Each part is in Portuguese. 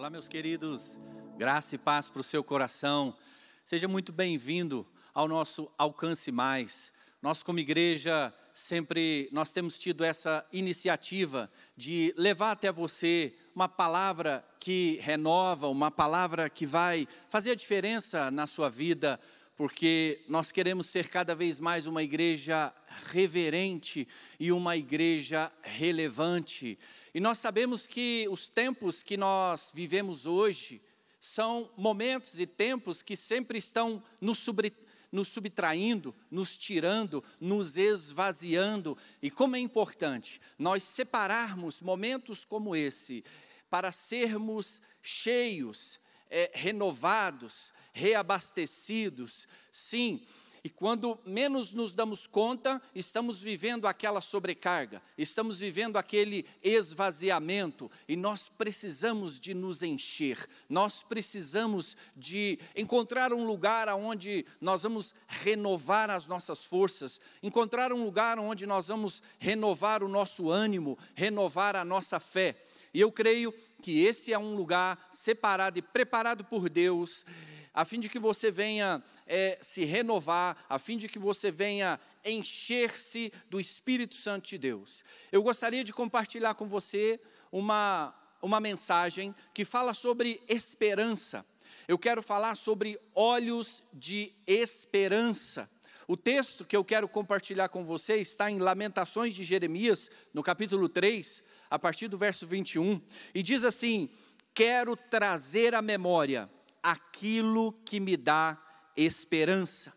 Olá, meus queridos, graça e paz para o seu coração. Seja muito bem-vindo ao nosso Alcance Mais. Nós, como igreja, sempre nós temos tido essa iniciativa de levar até você uma palavra que renova, uma palavra que vai fazer a diferença na sua vida, porque nós queremos ser cada vez mais uma igreja reverente e uma igreja relevante. E nós sabemos que os tempos que nós vivemos hoje são momentos e tempos que sempre estão nos, sobre, nos subtraindo, nos tirando, nos esvaziando. E como é importante nós separarmos momentos como esse para sermos cheios, é, renovados, reabastecidos. Sim, e quando menos nos damos conta, estamos vivendo aquela sobrecarga, estamos vivendo aquele esvaziamento, e nós precisamos de nos encher, nós precisamos de encontrar um lugar onde nós vamos renovar as nossas forças, encontrar um lugar onde nós vamos renovar o nosso ânimo, renovar a nossa fé. E eu creio que esse é um lugar separado e preparado por Deus a fim de que você venha é, se renovar, a fim de que você venha encher-se do Espírito Santo de Deus. Eu gostaria de compartilhar com você uma, uma mensagem que fala sobre esperança. Eu quero falar sobre olhos de esperança. O texto que eu quero compartilhar com você está em Lamentações de Jeremias, no capítulo 3, a partir do verso 21, e diz assim: Quero trazer à memória aquilo que me dá esperança.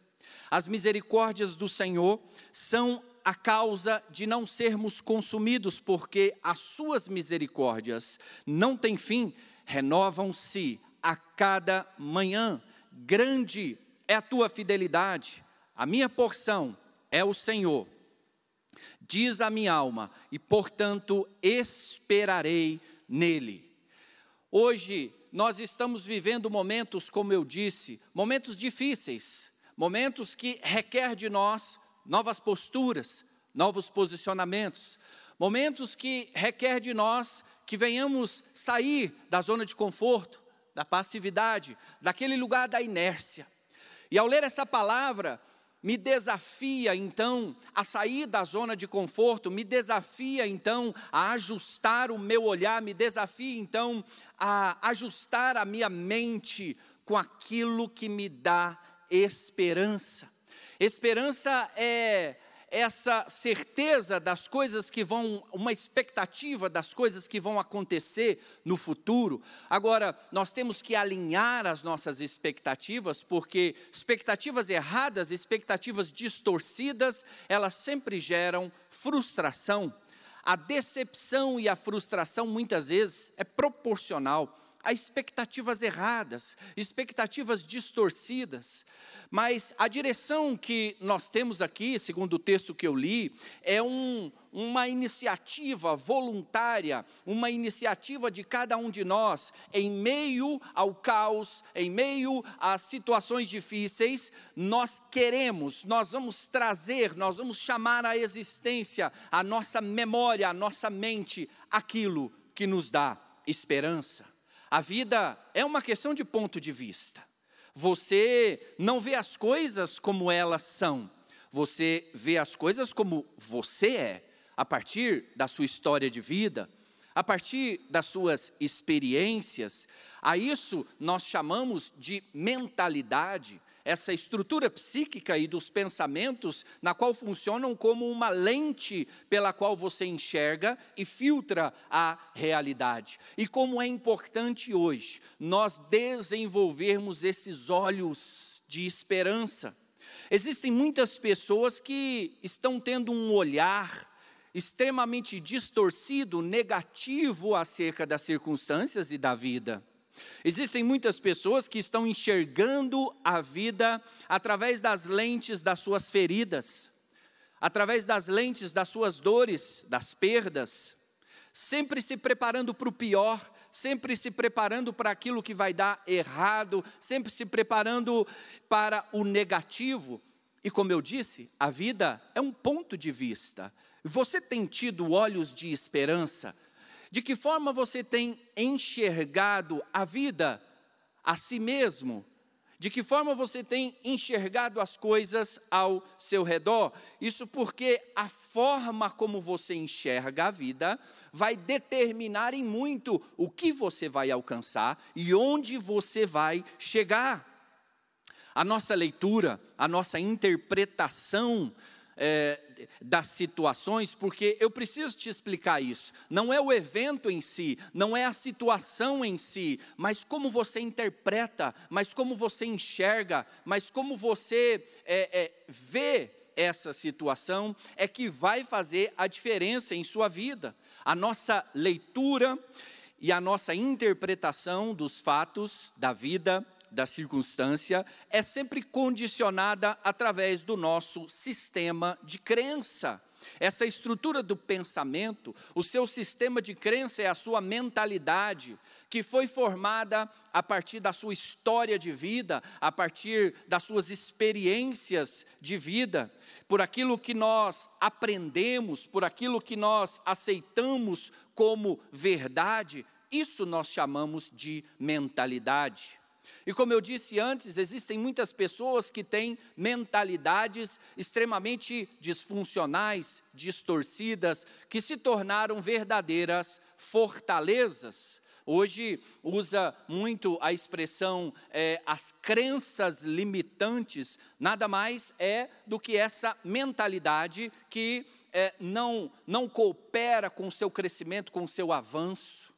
As misericórdias do Senhor são a causa de não sermos consumidos, porque as suas misericórdias não têm fim, renovam-se a cada manhã. Grande é a tua fidelidade, a minha porção é o Senhor. Diz a minha alma, e portanto esperarei nele. Hoje nós estamos vivendo momentos, como eu disse, momentos difíceis, momentos que requer de nós novas posturas, novos posicionamentos, momentos que requer de nós que venhamos sair da zona de conforto, da passividade, daquele lugar da inércia. E ao ler essa palavra, me desafia então a sair da zona de conforto, me desafia então a ajustar o meu olhar, me desafia então a ajustar a minha mente com aquilo que me dá esperança. Esperança é essa certeza das coisas que vão, uma expectativa das coisas que vão acontecer no futuro. Agora, nós temos que alinhar as nossas expectativas, porque expectativas erradas, expectativas distorcidas, elas sempre geram frustração. A decepção e a frustração muitas vezes é proporcional a expectativas erradas, expectativas distorcidas. Mas a direção que nós temos aqui, segundo o texto que eu li, é um, uma iniciativa voluntária, uma iniciativa de cada um de nós, em meio ao caos, em meio às situações difíceis, nós queremos, nós vamos trazer, nós vamos chamar à existência, a nossa memória, a nossa mente, aquilo que nos dá esperança. A vida é uma questão de ponto de vista. Você não vê as coisas como elas são, você vê as coisas como você é, a partir da sua história de vida, a partir das suas experiências. A isso nós chamamos de mentalidade essa estrutura psíquica e dos pensamentos, na qual funcionam como uma lente pela qual você enxerga e filtra a realidade. E como é importante hoje nós desenvolvermos esses olhos de esperança. Existem muitas pessoas que estão tendo um olhar extremamente distorcido, negativo acerca das circunstâncias e da vida. Existem muitas pessoas que estão enxergando a vida através das lentes das suas feridas, através das lentes das suas dores, das perdas, sempre se preparando para o pior, sempre se preparando para aquilo que vai dar errado, sempre se preparando para o negativo. E como eu disse, a vida é um ponto de vista. Você tem tido olhos de esperança, De que forma você tem enxergado a vida, a si mesmo? De que forma você tem enxergado as coisas ao seu redor? Isso porque a forma como você enxerga a vida vai determinar em muito o que você vai alcançar e onde você vai chegar. A nossa leitura, a nossa interpretação é, das situações, porque eu preciso te explicar isso. Não é o evento em si, não é a situação em si, mas como você interpreta, mas como você enxerga, mas como você é, é, vê essa situação, é que vai fazer a diferença em sua vida. A nossa leitura e a nossa interpretação dos fatos da vida da circunstância é sempre condicionada através do nosso sistema de crença. Essa estrutura do pensamento, o seu sistema de crença é a sua mentalidade, que foi formada a partir da sua história de vida, a partir das suas experiências de vida, por aquilo que nós aprendemos, por aquilo que nós aceitamos como verdade, isso nós chamamos de mentalidade. E como eu disse antes, existem muitas pessoas que têm mentalidades extremamente disfuncionais, distorcidas, que se tornaram verdadeiras fortalezas. Hoje usa muito a expressão é, as crenças limitantes, nada mais é do que essa mentalidade que é, não, não coopera com o seu crescimento, com o seu avanço.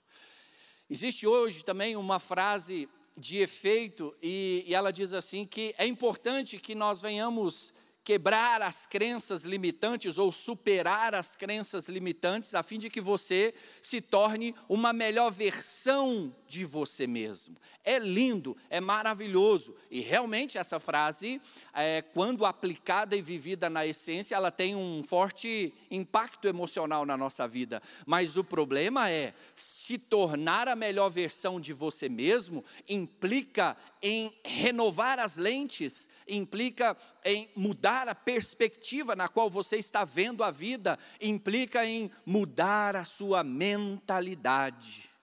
Existe hoje também uma frase de efeito, e, e ela diz assim que é importante que nós venhamos quebrar as crenças limitantes ou superar as crenças limitantes, a fim de que você se torne uma melhor versão de você mesmo. É lindo, é maravilhoso, e realmente essa frase, é, quando aplicada e vivida na essência, ela tem um forte impacto emocional na nossa vida. Mas o problema é se tornar a melhor versão de você mesmo implica em renovar as lentes, implica em mudar a perspectiva na qual você está vendo a vida, implica em mudar a sua mentalidade.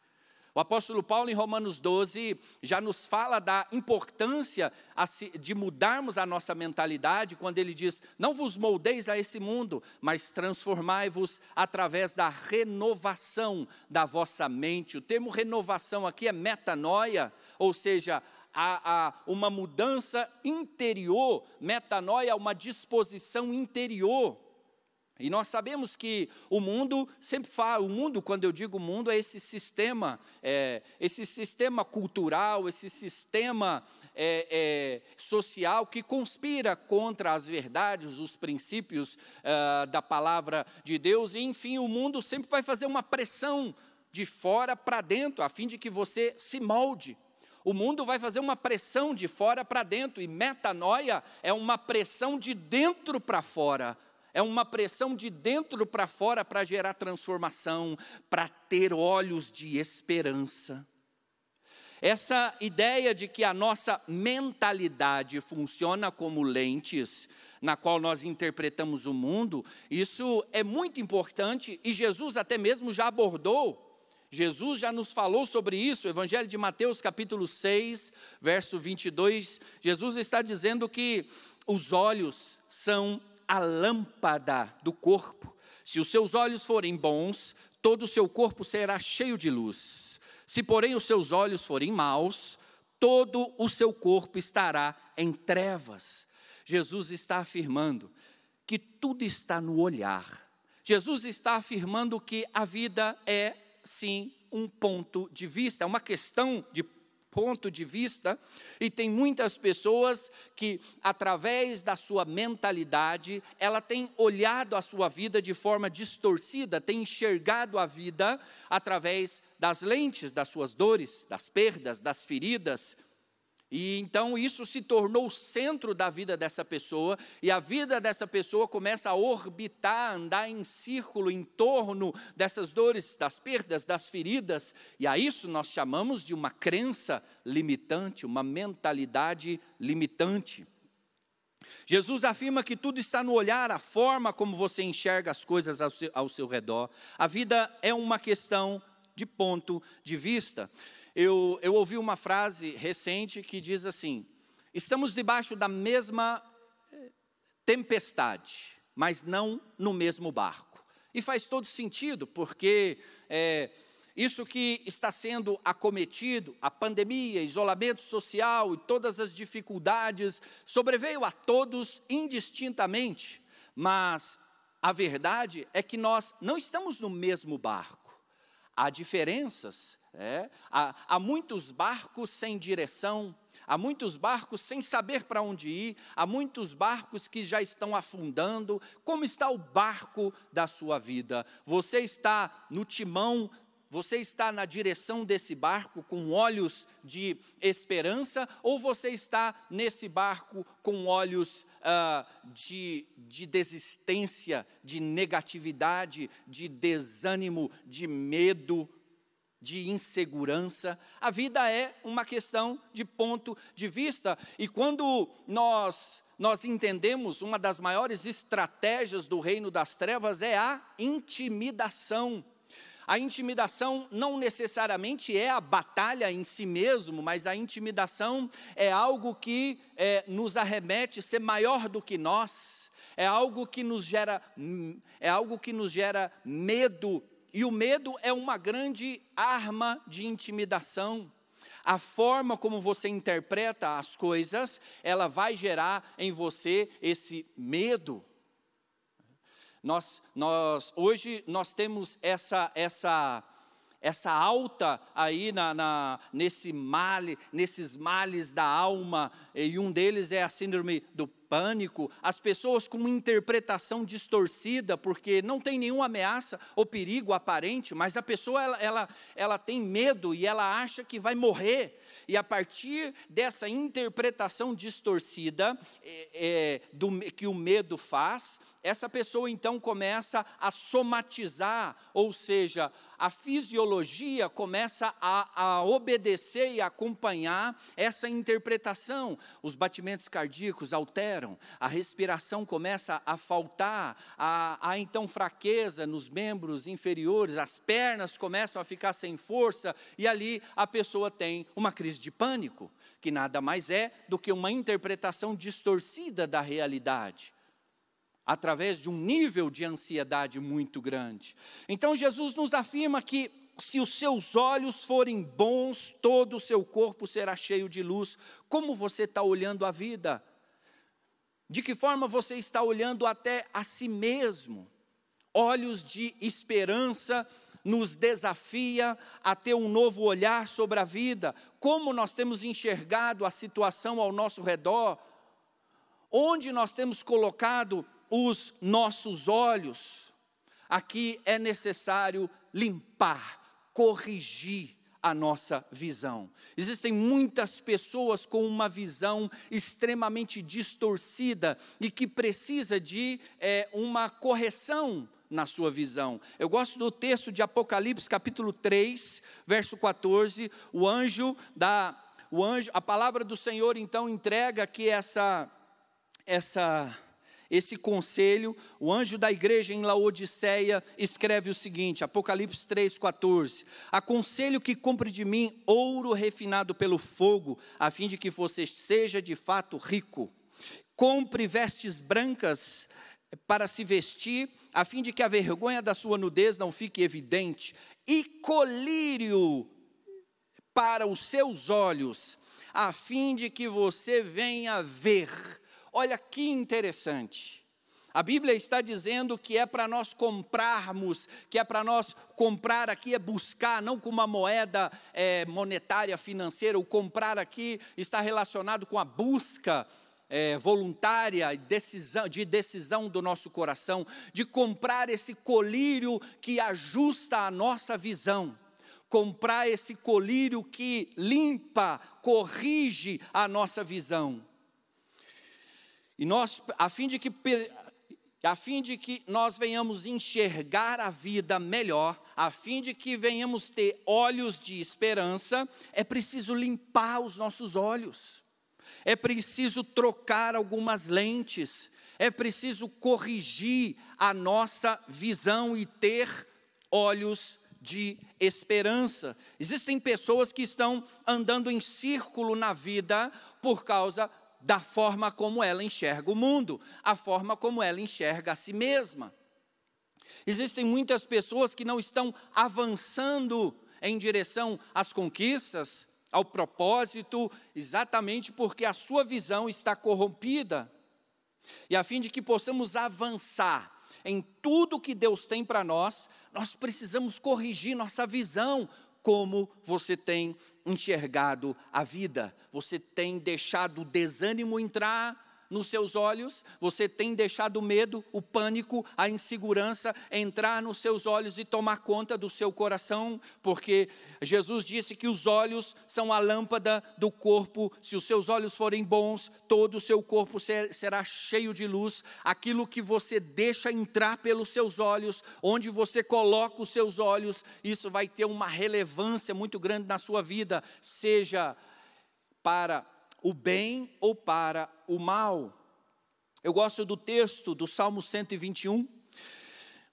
O apóstolo Paulo, em Romanos 12, já nos fala da importância de mudarmos a nossa mentalidade, quando ele diz: Não vos moldeis a esse mundo, mas transformai-vos através da renovação da vossa mente. O termo renovação aqui é metanoia, ou seja, a, a uma mudança interior, metanoia, uma disposição interior. E nós sabemos que o mundo sempre fala, o mundo, quando eu digo mundo, é esse sistema, é, esse sistema cultural, esse sistema é, é, social que conspira contra as verdades, os princípios é, da palavra de Deus. E, enfim, o mundo sempre vai fazer uma pressão de fora para dentro, a fim de que você se molde. O mundo vai fazer uma pressão de fora para dentro, e metanoia é uma pressão de dentro para fora. É uma pressão de dentro para fora para gerar transformação, para ter olhos de esperança. Essa ideia de que a nossa mentalidade funciona como lentes na qual nós interpretamos o mundo, isso é muito importante e Jesus até mesmo já abordou Jesus já nos falou sobre isso, Evangelho de Mateus, capítulo 6, verso 22. Jesus está dizendo que os olhos são a lâmpada do corpo. Se os seus olhos forem bons, todo o seu corpo será cheio de luz. Se, porém, os seus olhos forem maus, todo o seu corpo estará em trevas. Jesus está afirmando que tudo está no olhar. Jesus está afirmando que a vida é sim um ponto de vista, é uma questão de ponto de vista, e tem muitas pessoas que, através da sua mentalidade, ela tem olhado a sua vida de forma distorcida, tem enxergado a vida através das lentes das suas dores, das perdas, das feridas, e então isso se tornou o centro da vida dessa pessoa, e a vida dessa pessoa começa a orbitar, andar em círculo em torno dessas dores, das perdas, das feridas, e a isso nós chamamos de uma crença limitante, uma mentalidade limitante. Jesus afirma que tudo está no olhar, a forma como você enxerga as coisas ao seu, ao seu redor. A vida é uma questão de ponto de vista. Eu, eu ouvi uma frase recente que diz assim: estamos debaixo da mesma eh, tempestade, mas não no mesmo barco. E faz todo sentido, porque é, isso que está sendo acometido, a pandemia, isolamento social e todas as dificuldades, sobreveio a todos indistintamente, mas a verdade é que nós não estamos no mesmo barco. Há diferenças, é? há, há muitos barcos sem direção, há muitos barcos sem saber para onde ir, há muitos barcos que já estão afundando. Como está o barco da sua vida? Você está no timão você está na direção desse barco com olhos de esperança ou você está nesse barco com olhos uh, de, de desistência, de negatividade, de desânimo, de medo, de insegurança? A vida é uma questão de ponto de vista e quando nós nós entendemos uma das maiores estratégias do reino das trevas é a intimidação. A intimidação não necessariamente é a batalha em si mesmo, mas a intimidação é algo que é, nos arremete ser maior do que nós, é algo que nos gera, é algo que nos gera medo, e o medo é uma grande arma de intimidação. A forma como você interpreta as coisas, ela vai gerar em você esse medo. Nós, nós, hoje nós temos essa, essa, essa alta aí na, na, nesse male, nesses males da alma, e um deles é a síndrome do pânico, as pessoas com uma interpretação distorcida, porque não tem nenhuma ameaça ou perigo aparente, mas a pessoa ela, ela, ela tem medo e ela acha que vai morrer. E a partir dessa interpretação distorcida é, é, do, que o medo faz, essa pessoa então começa a somatizar, ou seja, a fisiologia começa a, a obedecer e acompanhar essa interpretação. Os batimentos cardíacos alteram, a respiração começa a faltar, há, há então fraqueza nos membros inferiores, as pernas começam a ficar sem força, e ali a pessoa tem uma crise de pânico, que nada mais é do que uma interpretação distorcida da realidade através de um nível de ansiedade muito grande. Então Jesus nos afirma que se os seus olhos forem bons, todo o seu corpo será cheio de luz. Como você está olhando a vida? De que forma você está olhando até a si mesmo? Olhos de esperança nos desafia a ter um novo olhar sobre a vida. Como nós temos enxergado a situação ao nosso redor? Onde nós temos colocado os nossos olhos, aqui é necessário limpar, corrigir a nossa visão. Existem muitas pessoas com uma visão extremamente distorcida e que precisa de é, uma correção na sua visão. Eu gosto do texto de Apocalipse, capítulo 3, verso 14. O anjo da o anjo, a palavra do Senhor então entrega aqui essa essa esse conselho, o anjo da igreja em Laodiceia escreve o seguinte, Apocalipse 3,14: Aconselho que compre de mim ouro refinado pelo fogo, a fim de que você seja de fato rico. Compre vestes brancas para se vestir, a fim de que a vergonha da sua nudez não fique evidente, e colírio para os seus olhos, a fim de que você venha ver Olha que interessante. A Bíblia está dizendo que é para nós comprarmos, que é para nós comprar aqui é buscar, não com uma moeda é, monetária financeira. O comprar aqui está relacionado com a busca é, voluntária decisão, de decisão do nosso coração, de comprar esse colírio que ajusta a nossa visão comprar esse colírio que limpa, corrige a nossa visão. E nós, a fim de que a fim de que nós venhamos enxergar a vida melhor, a fim de que venhamos ter olhos de esperança, é preciso limpar os nossos olhos. É preciso trocar algumas lentes, é preciso corrigir a nossa visão e ter olhos de esperança. Existem pessoas que estão andando em círculo na vida por causa da forma como ela enxerga o mundo, a forma como ela enxerga a si mesma. Existem muitas pessoas que não estão avançando em direção às conquistas, ao propósito, exatamente porque a sua visão está corrompida. E a fim de que possamos avançar em tudo que Deus tem para nós, nós precisamos corrigir nossa visão, como você tem enxergado a vida. Você tem deixado o desânimo entrar nos seus olhos, você tem deixado o medo, o pânico, a insegurança entrar nos seus olhos e tomar conta do seu coração, porque Jesus disse que os olhos são a lâmpada do corpo, se os seus olhos forem bons, todo o seu corpo ser, será cheio de luz. Aquilo que você deixa entrar pelos seus olhos, onde você coloca os seus olhos, isso vai ter uma relevância muito grande na sua vida, seja para o bem ou para o mal. Eu gosto do texto do Salmo 121.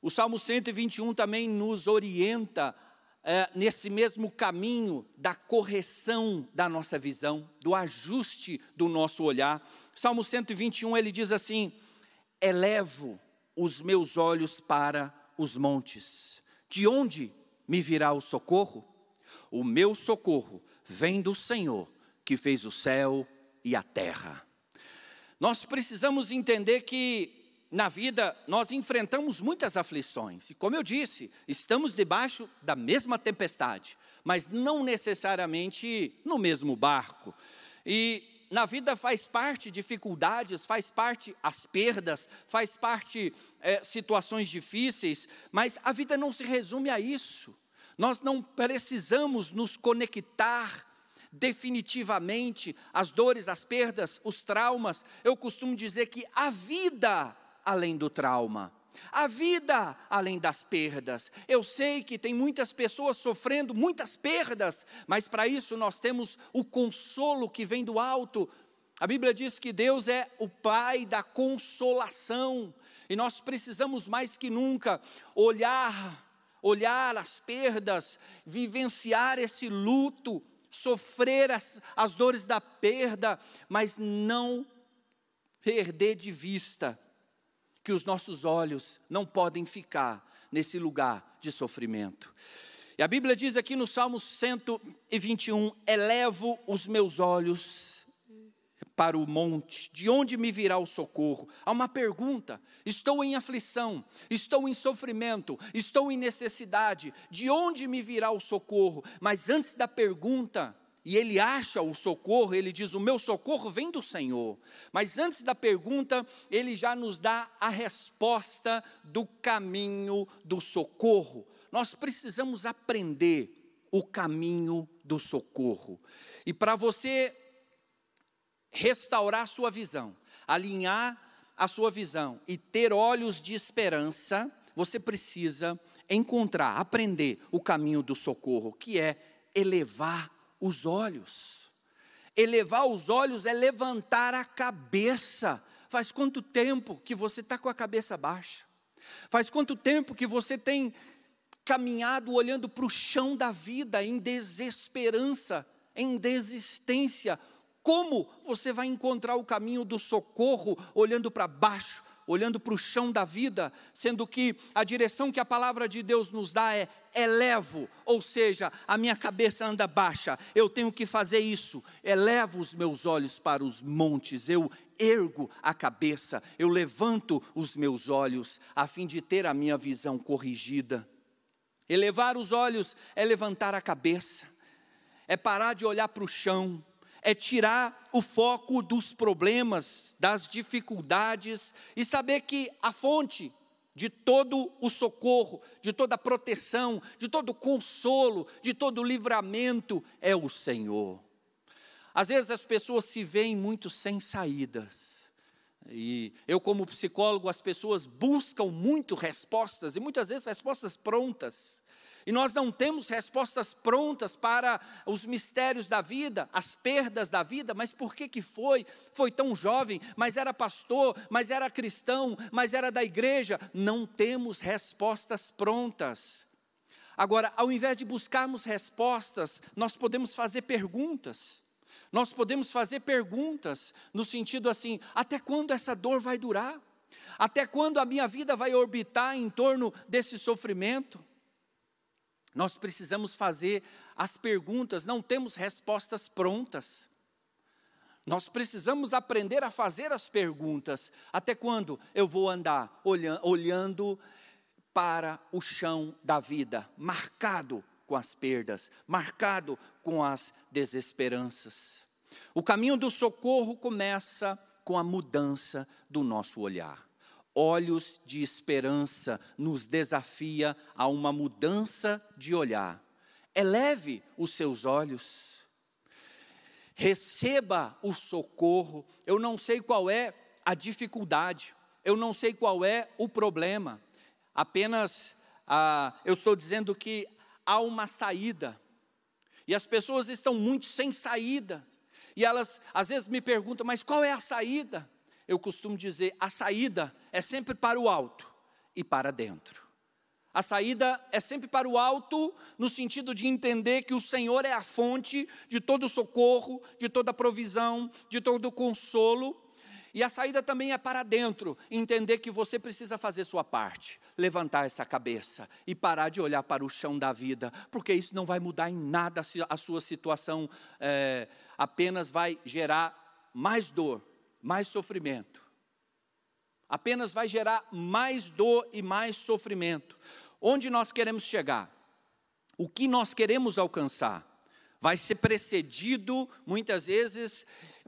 O Salmo 121 também nos orienta é, nesse mesmo caminho da correção da nossa visão, do ajuste do nosso olhar. Salmo 121 ele diz assim: Elevo os meus olhos para os montes, de onde me virá o socorro? O meu socorro vem do Senhor que fez o céu e a terra. Nós precisamos entender que na vida nós enfrentamos muitas aflições, e como eu disse, estamos debaixo da mesma tempestade, mas não necessariamente no mesmo barco. E na vida faz parte dificuldades, faz parte as perdas, faz parte é, situações difíceis, mas a vida não se resume a isso. Nós não precisamos nos conectar definitivamente as dores, as perdas, os traumas. Eu costumo dizer que a vida além do trauma. A vida além das perdas. Eu sei que tem muitas pessoas sofrendo muitas perdas, mas para isso nós temos o consolo que vem do alto. A Bíblia diz que Deus é o Pai da consolação, e nós precisamos mais que nunca olhar, olhar as perdas, vivenciar esse luto, sofrer as, as dores da perda, mas não perder de vista que os nossos olhos não podem ficar nesse lugar de sofrimento. E a Bíblia diz aqui no Salmo 121: Elevo os meus olhos para o monte, de onde me virá o socorro? Há uma pergunta: estou em aflição, estou em sofrimento, estou em necessidade, de onde me virá o socorro? Mas antes da pergunta, e ele acha o socorro, ele diz: O meu socorro vem do Senhor. Mas antes da pergunta, ele já nos dá a resposta do caminho do socorro. Nós precisamos aprender o caminho do socorro. E para você restaurar sua visão, alinhar a sua visão e ter olhos de esperança, você precisa encontrar, aprender o caminho do socorro, que é elevar os olhos. Elevar os olhos é levantar a cabeça. Faz quanto tempo que você está com a cabeça baixa? Faz quanto tempo que você tem caminhado olhando para o chão da vida em desesperança, em desistência, como você vai encontrar o caminho do socorro olhando para baixo, olhando para o chão da vida, sendo que a direção que a palavra de Deus nos dá é elevo, ou seja, a minha cabeça anda baixa, eu tenho que fazer isso, elevo os meus olhos para os montes, eu ergo a cabeça, eu levanto os meus olhos, a fim de ter a minha visão corrigida. Elevar os olhos é levantar a cabeça, é parar de olhar para o chão, é tirar o foco dos problemas, das dificuldades e saber que a fonte de todo o socorro, de toda a proteção, de todo o consolo, de todo o livramento é o Senhor. Às vezes as pessoas se veem muito sem saídas. E eu, como psicólogo, as pessoas buscam muito respostas, e muitas vezes respostas prontas. E nós não temos respostas prontas para os mistérios da vida, as perdas da vida, mas por que que foi? Foi tão jovem, mas era pastor, mas era cristão, mas era da igreja. Não temos respostas prontas. Agora, ao invés de buscarmos respostas, nós podemos fazer perguntas. Nós podemos fazer perguntas no sentido assim: até quando essa dor vai durar? Até quando a minha vida vai orbitar em torno desse sofrimento? Nós precisamos fazer as perguntas, não temos respostas prontas. Nós precisamos aprender a fazer as perguntas. Até quando eu vou andar olhando para o chão da vida, marcado com as perdas, marcado com as desesperanças. O caminho do socorro começa com a mudança do nosso olhar. Olhos de esperança nos desafia a uma mudança de olhar. Eleve os seus olhos. Receba o socorro. Eu não sei qual é a dificuldade, eu não sei qual é o problema, apenas ah, eu estou dizendo que há uma saída, e as pessoas estão muito sem saída, e elas às vezes me perguntam, mas qual é a saída? Eu costumo dizer, a saída é sempre para o alto e para dentro. A saída é sempre para o alto, no sentido de entender que o Senhor é a fonte de todo socorro, de toda provisão, de todo consolo, e a saída também é para dentro, entender que você precisa fazer sua parte, levantar essa cabeça e parar de olhar para o chão da vida, porque isso não vai mudar em nada a sua situação, é, apenas vai gerar mais dor, mais sofrimento. Apenas vai gerar mais dor e mais sofrimento. Onde nós queremos chegar? O que nós queremos alcançar? Vai ser precedido, muitas vezes,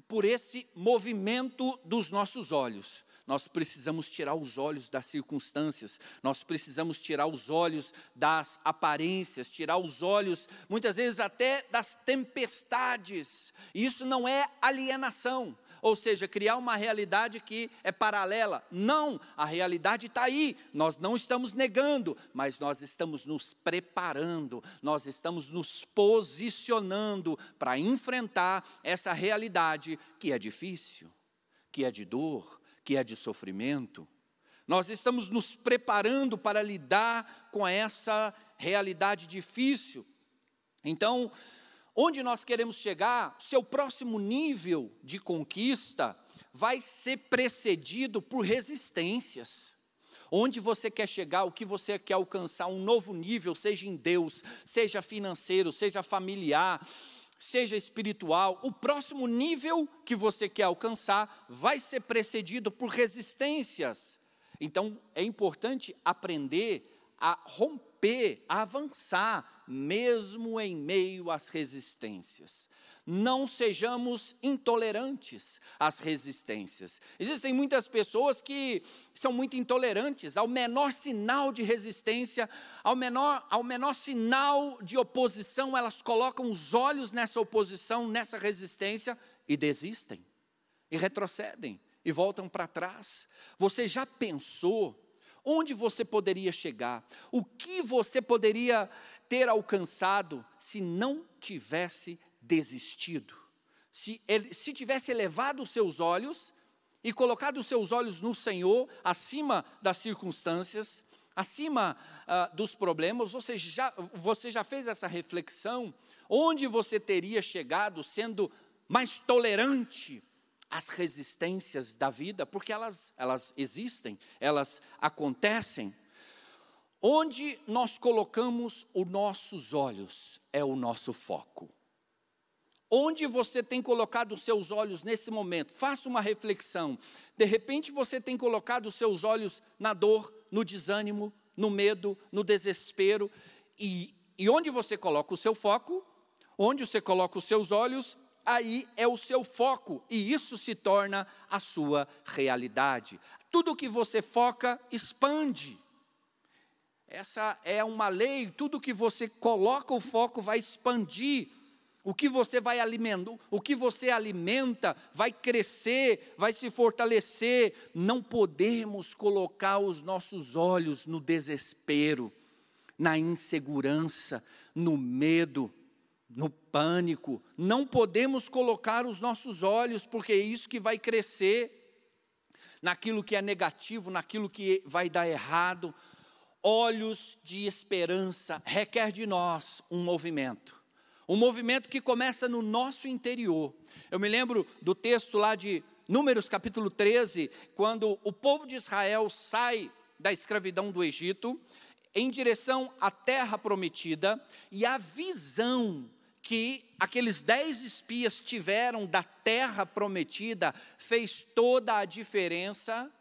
por esse movimento dos nossos olhos. Nós precisamos tirar os olhos das circunstâncias, nós precisamos tirar os olhos das aparências, tirar os olhos, muitas vezes até das tempestades. Isso não é alienação, ou seja, criar uma realidade que é paralela. Não, a realidade está aí, nós não estamos negando, mas nós estamos nos preparando, nós estamos nos posicionando para enfrentar essa realidade que é difícil, que é de dor, que é de sofrimento. Nós estamos nos preparando para lidar com essa realidade difícil. Então, onde nós queremos chegar, seu próximo nível de conquista vai ser precedido por resistências. Onde você quer chegar, o que você quer alcançar, um novo nível, seja em Deus, seja financeiro, seja familiar, seja espiritual, o próximo nível que você quer alcançar vai ser precedido por resistências. Então, é importante aprender a romper, a avançar, mesmo em meio às resistências. Não sejamos intolerantes às resistências. Existem muitas pessoas que são muito intolerantes ao menor sinal de resistência, ao menor, ao menor sinal de oposição, elas colocam os olhos nessa oposição, nessa resistência e desistem, e retrocedem, e voltam para trás. Você já pensou Onde você poderia chegar? O que você poderia ter alcançado se não tivesse desistido? Se, ele, se tivesse elevado os seus olhos e colocado os seus olhos no Senhor, acima das circunstâncias, acima uh, dos problemas, já, você já fez essa reflexão? Onde você teria chegado sendo mais tolerante as resistências da vida, porque elas, elas existem, elas acontecem. Onde nós colocamos os nossos olhos é o nosso foco. Onde você tem colocado os seus olhos nesse momento? Faça uma reflexão. De repente você tem colocado os seus olhos na dor, no desânimo, no medo, no desespero. E, e onde você coloca o seu foco, onde você coloca os seus olhos, aí é o seu foco e isso se torna a sua realidade. Tudo que você foca expande. Essa é uma lei, tudo que você coloca o foco vai expandir. O que você vai alimentando, o que você alimenta vai crescer, vai se fortalecer. Não podemos colocar os nossos olhos no desespero, na insegurança, no medo no pânico. Não podemos colocar os nossos olhos, porque é isso que vai crescer naquilo que é negativo, naquilo que vai dar errado. olhos de esperança requer de nós um movimento. Um movimento que começa no nosso interior. Eu me lembro do texto lá de Números capítulo 13, quando o povo de Israel sai da escravidão do Egito em direção à terra prometida e a visão que aqueles dez espias tiveram da terra prometida fez toda a diferença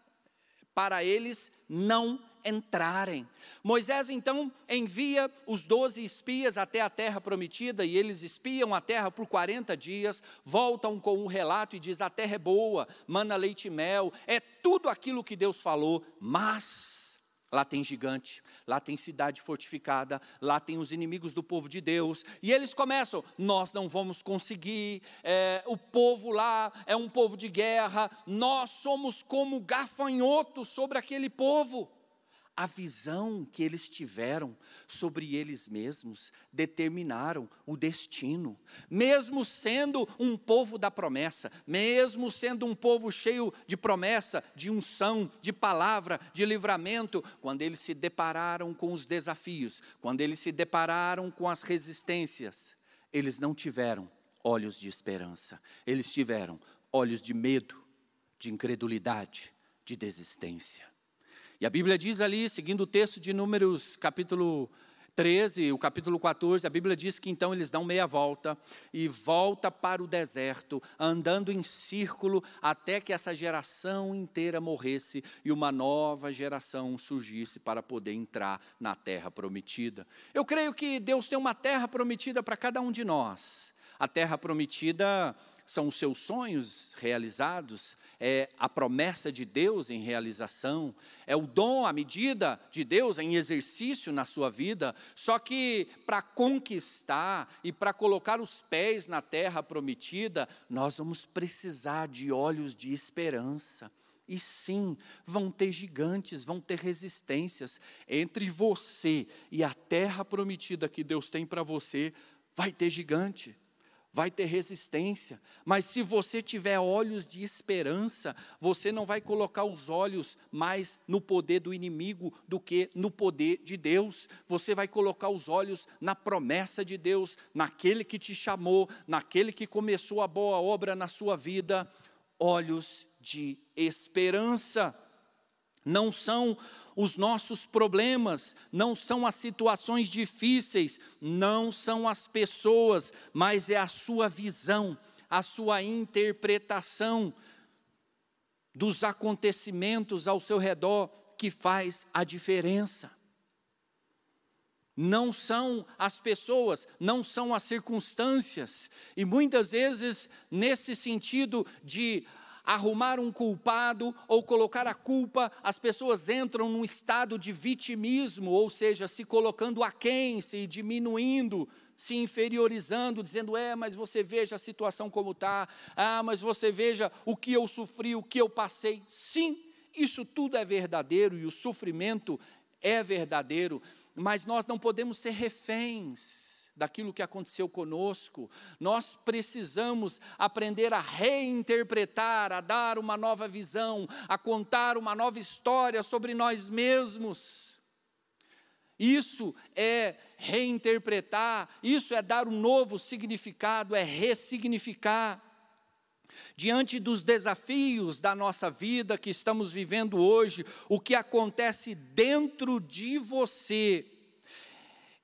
para eles não entrarem. Moisés então envia os doze espias até a terra prometida e eles espiam a terra por 40 dias, voltam com um relato e diz: a terra é boa, mana leite e mel, é tudo aquilo que Deus falou, mas Lá tem gigante, lá tem cidade fortificada, lá tem os inimigos do povo de Deus. E eles começam: nós não vamos conseguir, é, o povo lá é um povo de guerra, nós somos como gafanhotos sobre aquele povo a visão que eles tiveram sobre eles mesmos determinaram o destino. Mesmo sendo um povo da promessa, mesmo sendo um povo cheio de promessa, de unção, de palavra, de livramento, quando eles se depararam com os desafios, quando eles se depararam com as resistências, eles não tiveram olhos de esperança, eles tiveram olhos de medo, de incredulidade, de desistência. E a Bíblia diz ali, seguindo o texto de Números, capítulo 13, o capítulo 14, a Bíblia diz que então eles dão meia volta e volta para o deserto, andando em círculo até que essa geração inteira morresse e uma nova geração surgisse para poder entrar na terra prometida. Eu creio que Deus tem uma terra prometida para cada um de nós. A terra prometida são os seus sonhos realizados, é a promessa de Deus em realização, é o dom, a medida de Deus em exercício na sua vida. Só que para conquistar e para colocar os pés na terra prometida, nós vamos precisar de olhos de esperança. E sim, vão ter gigantes, vão ter resistências. Entre você e a terra prometida que Deus tem para você, vai ter gigante vai ter resistência, mas se você tiver olhos de esperança, você não vai colocar os olhos mais no poder do inimigo do que no poder de Deus. Você vai colocar os olhos na promessa de Deus, naquele que te chamou, naquele que começou a boa obra na sua vida. Olhos de esperança. Não são os nossos problemas, não são as situações difíceis, não são as pessoas, mas é a sua visão, a sua interpretação dos acontecimentos ao seu redor que faz a diferença. Não são as pessoas, não são as circunstâncias, e muitas vezes, nesse sentido de arrumar um culpado ou colocar a culpa, as pessoas entram num estado de vitimismo, ou seja, se colocando aquém, se diminuindo, se inferiorizando, dizendo: é, mas você veja a situação como está, ah, mas você veja o que eu sofri, o que eu passei. Sim, isso tudo é verdadeiro e o sofrimento é verdadeiro, mas nós não podemos ser reféns daquilo que aconteceu conosco. Nós precisamos aprender a reinterpretar, a dar uma nova visão, a contar uma nova história sobre nós mesmos. Isso é reinterpretar, isso é dar um novo significado, é ressignificar. Diante dos desafios da nossa vida que estamos vivendo hoje, o que acontece dentro de você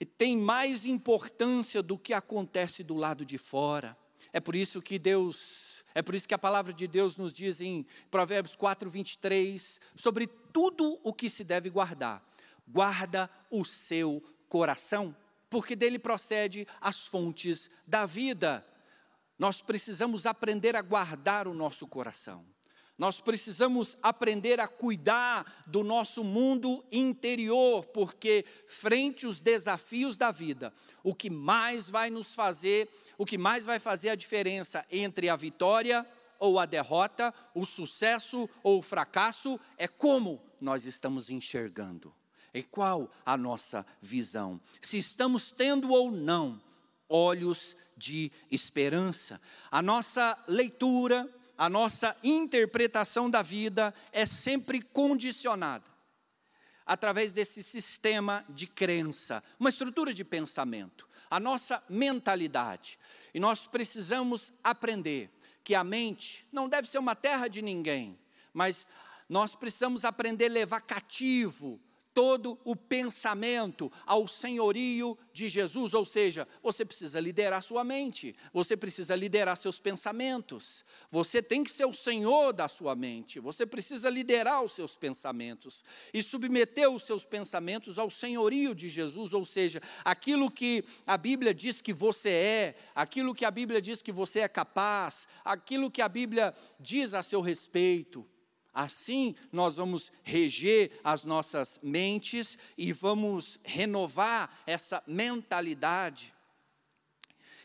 tem mais importância do que acontece do lado de fora. É por isso que Deus, é por isso que a palavra de Deus nos diz em Provérbios 4, 23, sobre tudo o que se deve guardar. Guarda o seu coração, porque dele procede as fontes da vida. Nós precisamos aprender a guardar o nosso coração. Nós precisamos aprender a cuidar do nosso mundo interior, porque frente aos desafios da vida, o que mais vai nos fazer, o que mais vai fazer a diferença entre a vitória ou a derrota, o sucesso ou o fracasso, é como nós estamos enxergando. E qual a nossa visão? Se estamos tendo ou não olhos de esperança. A nossa leitura, a nossa interpretação da vida é sempre condicionada através desse sistema de crença, uma estrutura de pensamento, a nossa mentalidade. E nós precisamos aprender que a mente não deve ser uma terra de ninguém, mas nós precisamos aprender a levar cativo todo o pensamento ao senhorio de Jesus, ou seja, você precisa liderar sua mente, você precisa liderar seus pensamentos, você tem que ser o senhor da sua mente, você precisa liderar os seus pensamentos e submeter os seus pensamentos ao senhorio de Jesus, ou seja, aquilo que a Bíblia diz que você é, aquilo que a Bíblia diz que você é capaz, aquilo que a Bíblia diz a seu respeito. Assim, nós vamos reger as nossas mentes e vamos renovar essa mentalidade.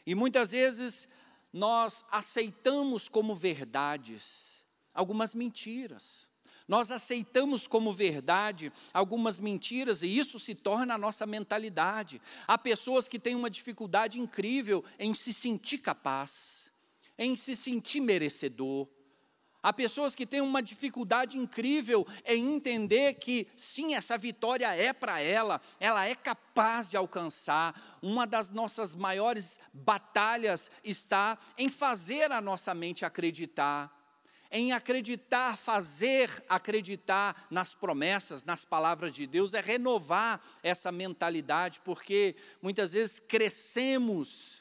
E muitas vezes nós aceitamos como verdades algumas mentiras. Nós aceitamos como verdade algumas mentiras e isso se torna a nossa mentalidade. Há pessoas que têm uma dificuldade incrível em se sentir capaz, em se sentir merecedor Há pessoas que têm uma dificuldade incrível em entender que, sim, essa vitória é para ela, ela é capaz de alcançar. Uma das nossas maiores batalhas está em fazer a nossa mente acreditar, em acreditar, fazer acreditar nas promessas, nas palavras de Deus, é renovar essa mentalidade, porque muitas vezes crescemos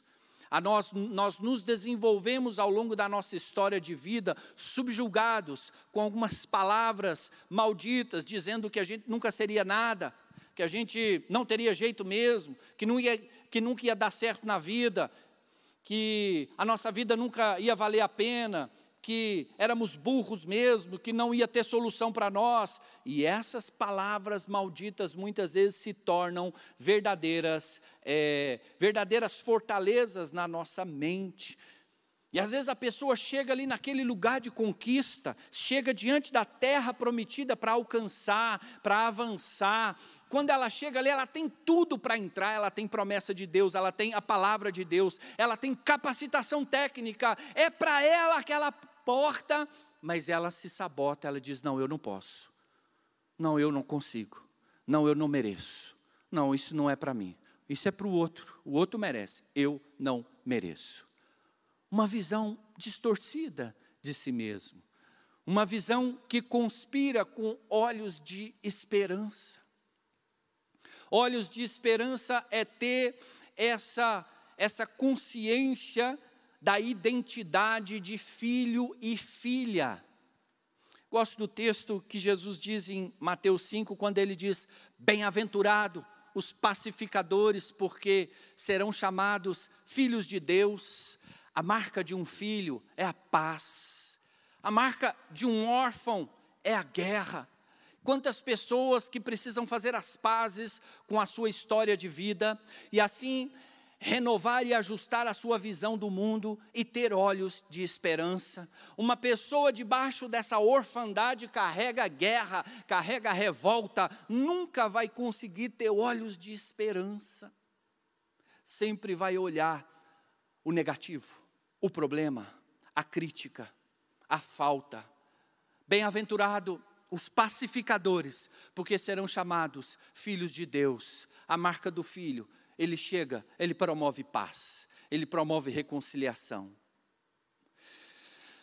a nós, nós nos desenvolvemos ao longo da nossa história de vida subjugados com algumas palavras malditas, dizendo que a gente nunca seria nada, que a gente não teria jeito mesmo, que, não ia, que nunca ia dar certo na vida, que a nossa vida nunca ia valer a pena, que éramos burros mesmo, que não ia ter solução para nós. E essas palavras malditas muitas vezes se tornam verdadeiras, é, verdadeiras fortalezas na nossa mente. E às vezes a pessoa chega ali naquele lugar de conquista, chega diante da terra prometida para alcançar, para avançar. Quando ela chega ali, ela tem tudo para entrar, ela tem promessa de Deus, ela tem a palavra de Deus, ela tem capacitação técnica, é para ela aquela porta, mas ela se sabota, ela diz: Não, eu não posso. Não, eu não consigo. Não, eu não mereço. Não, isso não é para mim. Isso é para o outro. O outro merece. Eu não mereço. Uma visão distorcida de si mesmo. Uma visão que conspira com olhos de esperança. Olhos de esperança é ter essa, essa consciência da identidade de filho e filha. Gosto do texto que Jesus diz em Mateus 5, quando ele diz: Bem-aventurado os pacificadores, porque serão chamados filhos de Deus. A marca de um filho é a paz, a marca de um órfão é a guerra. Quantas pessoas que precisam fazer as pazes com a sua história de vida, e assim renovar e ajustar a sua visão do mundo e ter olhos de esperança. Uma pessoa debaixo dessa orfandade carrega guerra, carrega revolta, nunca vai conseguir ter olhos de esperança. Sempre vai olhar o negativo, o problema, a crítica, a falta. Bem-aventurado os pacificadores, porque serão chamados filhos de Deus. A marca do filho ele chega, ele promove paz, ele promove reconciliação.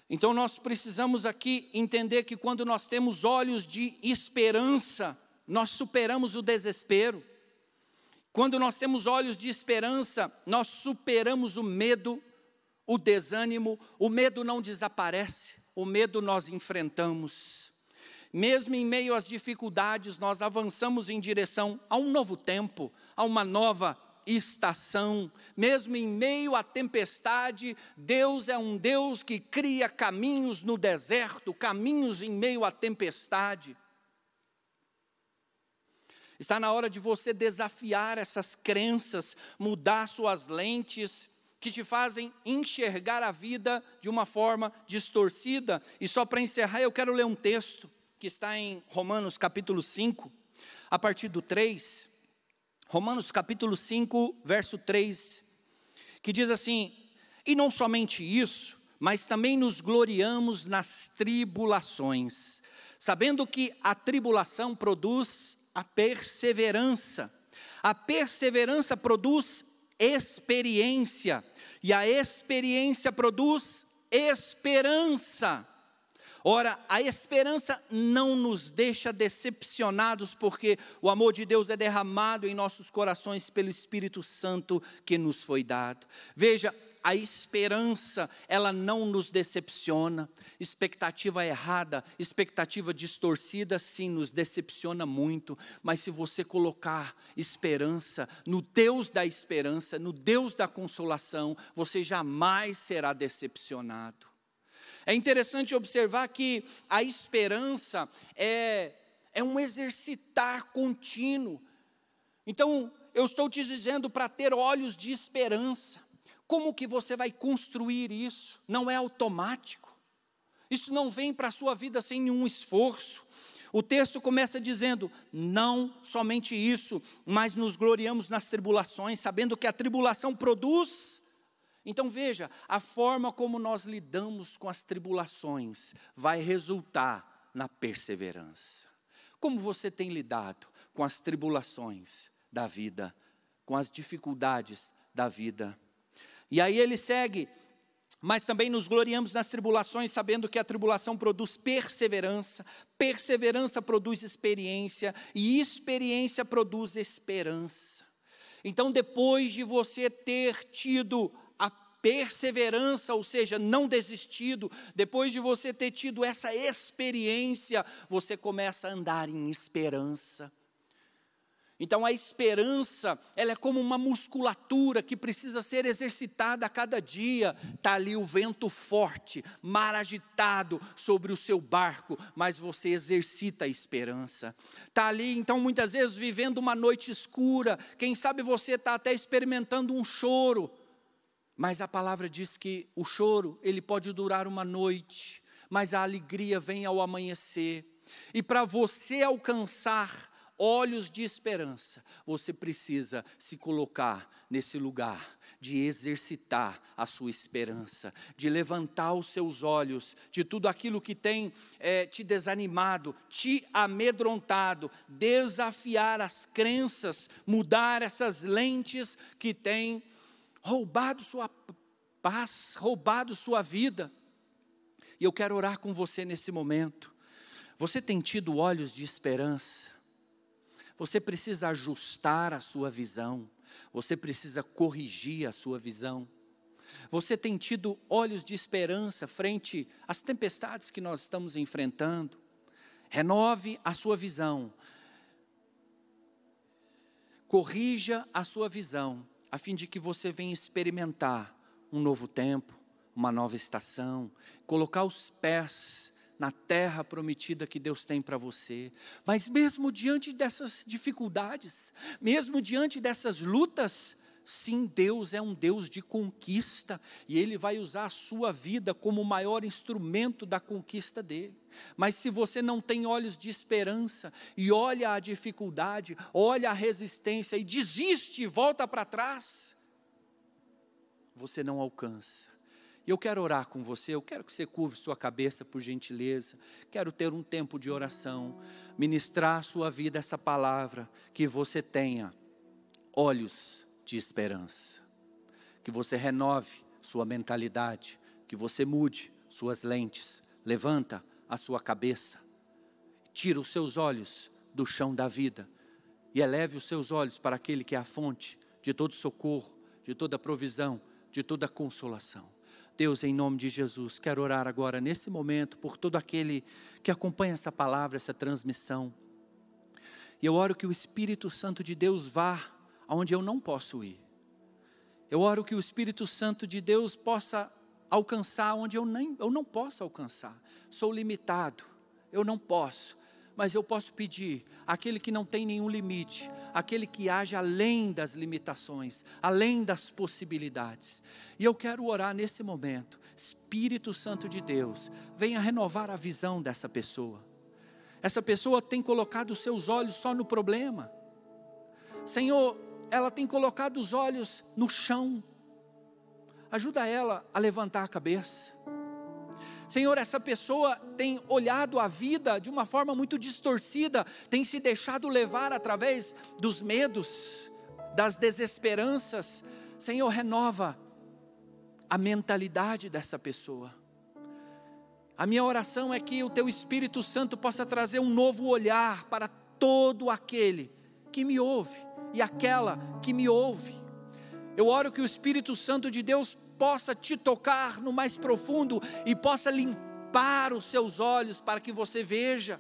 Então nós precisamos aqui entender que quando nós temos olhos de esperança, nós superamos o desespero. Quando nós temos olhos de esperança, nós superamos o medo, o desânimo, o medo não desaparece, o medo nós enfrentamos. Mesmo em meio às dificuldades, nós avançamos em direção a um novo tempo, a uma nova estação, mesmo em meio à tempestade, Deus é um Deus que cria caminhos no deserto, caminhos em meio à tempestade. Está na hora de você desafiar essas crenças, mudar suas lentes, que te fazem enxergar a vida de uma forma distorcida. E só para encerrar, eu quero ler um texto que está em Romanos capítulo 5, a partir do 3. Romanos capítulo 5, verso 3, que diz assim: E não somente isso, mas também nos gloriamos nas tribulações, sabendo que a tribulação produz a perseverança. A perseverança produz experiência, e a experiência produz esperança. Ora, a esperança não nos deixa decepcionados, porque o amor de Deus é derramado em nossos corações pelo Espírito Santo que nos foi dado. Veja, a esperança, ela não nos decepciona. Expectativa errada, expectativa distorcida, sim, nos decepciona muito. Mas se você colocar esperança no Deus da esperança, no Deus da consolação, você jamais será decepcionado. É interessante observar que a esperança é, é um exercitar contínuo. Então, eu estou te dizendo para ter olhos de esperança. Como que você vai construir isso? Não é automático. Isso não vem para a sua vida sem nenhum esforço. O texto começa dizendo: não somente isso, mas nos gloriamos nas tribulações, sabendo que a tribulação produz. Então veja, a forma como nós lidamos com as tribulações vai resultar na perseverança. Como você tem lidado com as tribulações da vida, com as dificuldades da vida? E aí ele segue, mas também nos gloriamos nas tribulações, sabendo que a tribulação produz perseverança, perseverança produz experiência, e experiência produz esperança. Então, depois de você ter tido perseverança, ou seja, não desistido, depois de você ter tido essa experiência, você começa a andar em esperança. Então a esperança, ela é como uma musculatura que precisa ser exercitada a cada dia. Está ali o vento forte, mar agitado sobre o seu barco, mas você exercita a esperança. Está ali, então, muitas vezes vivendo uma noite escura. Quem sabe você está até experimentando um choro. Mas a palavra diz que o choro, ele pode durar uma noite, mas a alegria vem ao amanhecer. E para você alcançar olhos de esperança, você precisa se colocar nesse lugar de exercitar a sua esperança, de levantar os seus olhos de tudo aquilo que tem é, te desanimado, te amedrontado, desafiar as crenças, mudar essas lentes que têm roubado sua paz, roubado sua vida. E eu quero orar com você nesse momento. Você tem tido olhos de esperança? Você precisa ajustar a sua visão, você precisa corrigir a sua visão. Você tem tido olhos de esperança frente às tempestades que nós estamos enfrentando. Renove a sua visão. Corrija a sua visão, a fim de que você venha experimentar um novo tempo, uma nova estação, colocar os pés na terra prometida que Deus tem para você. Mas mesmo diante dessas dificuldades, mesmo diante dessas lutas, sim, Deus é um Deus de conquista e Ele vai usar a sua vida como o maior instrumento da conquista dele. Mas se você não tem olhos de esperança e olha a dificuldade, olha a resistência e desiste e volta para trás, você não alcança. E eu quero orar com você, eu quero que você curve sua cabeça por gentileza. Quero ter um tempo de oração, ministrar à sua vida essa palavra, que você tenha olhos de esperança. Que você renove sua mentalidade, que você mude suas lentes, levanta a sua cabeça, tira os seus olhos do chão da vida e eleve os seus olhos para aquele que é a fonte de todo socorro, de toda provisão, de toda consolação. Deus, em nome de Jesus, quero orar agora, nesse momento, por todo aquele que acompanha essa palavra, essa transmissão. E eu oro que o Espírito Santo de Deus vá aonde eu não posso ir. Eu oro que o Espírito Santo de Deus possa alcançar onde eu, nem, eu não posso alcançar. Sou limitado, eu não posso mas eu posso pedir aquele que não tem nenhum limite, aquele que age além das limitações, além das possibilidades. E eu quero orar nesse momento, Espírito Santo de Deus, venha renovar a visão dessa pessoa. Essa pessoa tem colocado os seus olhos só no problema. Senhor, ela tem colocado os olhos no chão. Ajuda ela a levantar a cabeça. Senhor, essa pessoa tem olhado a vida de uma forma muito distorcida, tem se deixado levar através dos medos, das desesperanças. Senhor, renova a mentalidade dessa pessoa. A minha oração é que o teu Espírito Santo possa trazer um novo olhar para todo aquele que me ouve e aquela que me ouve. Eu oro que o Espírito Santo de Deus possa te tocar no mais profundo e possa limpar os seus olhos para que você veja.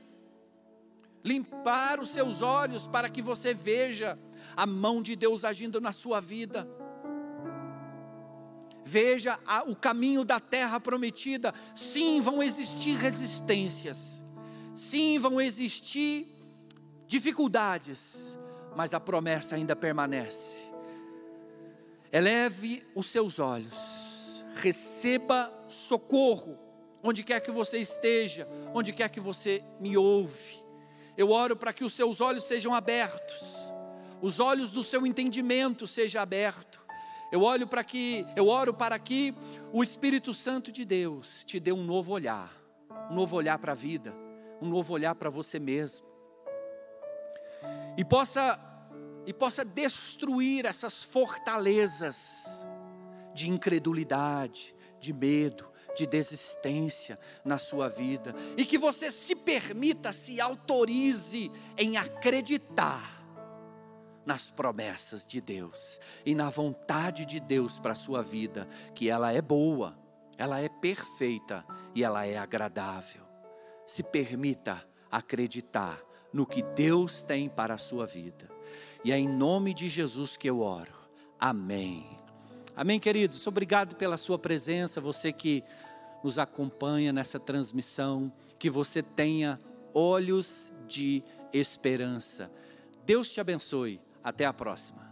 Limpar os seus olhos para que você veja a mão de Deus agindo na sua vida. Veja a, o caminho da terra prometida. Sim, vão existir resistências. Sim, vão existir dificuldades, mas a promessa ainda permanece. Eleve os seus olhos, receba socorro, onde quer que você esteja, onde quer que você me ouve. Eu oro para que os seus olhos sejam abertos, os olhos do seu entendimento sejam abertos. Eu olho para que, eu oro para que o Espírito Santo de Deus te dê um novo olhar, um novo olhar para a vida, um novo olhar para você mesmo. E possa e possa destruir essas fortalezas de incredulidade, de medo, de desistência na sua vida, e que você se permita, se autorize em acreditar nas promessas de Deus e na vontade de Deus para a sua vida, que ela é boa, ela é perfeita e ela é agradável. Se permita acreditar no que Deus tem para a sua vida. E é em nome de Jesus que eu oro. Amém. Amém, queridos. Obrigado pela sua presença, você que nos acompanha nessa transmissão, que você tenha olhos de esperança. Deus te abençoe. Até a próxima.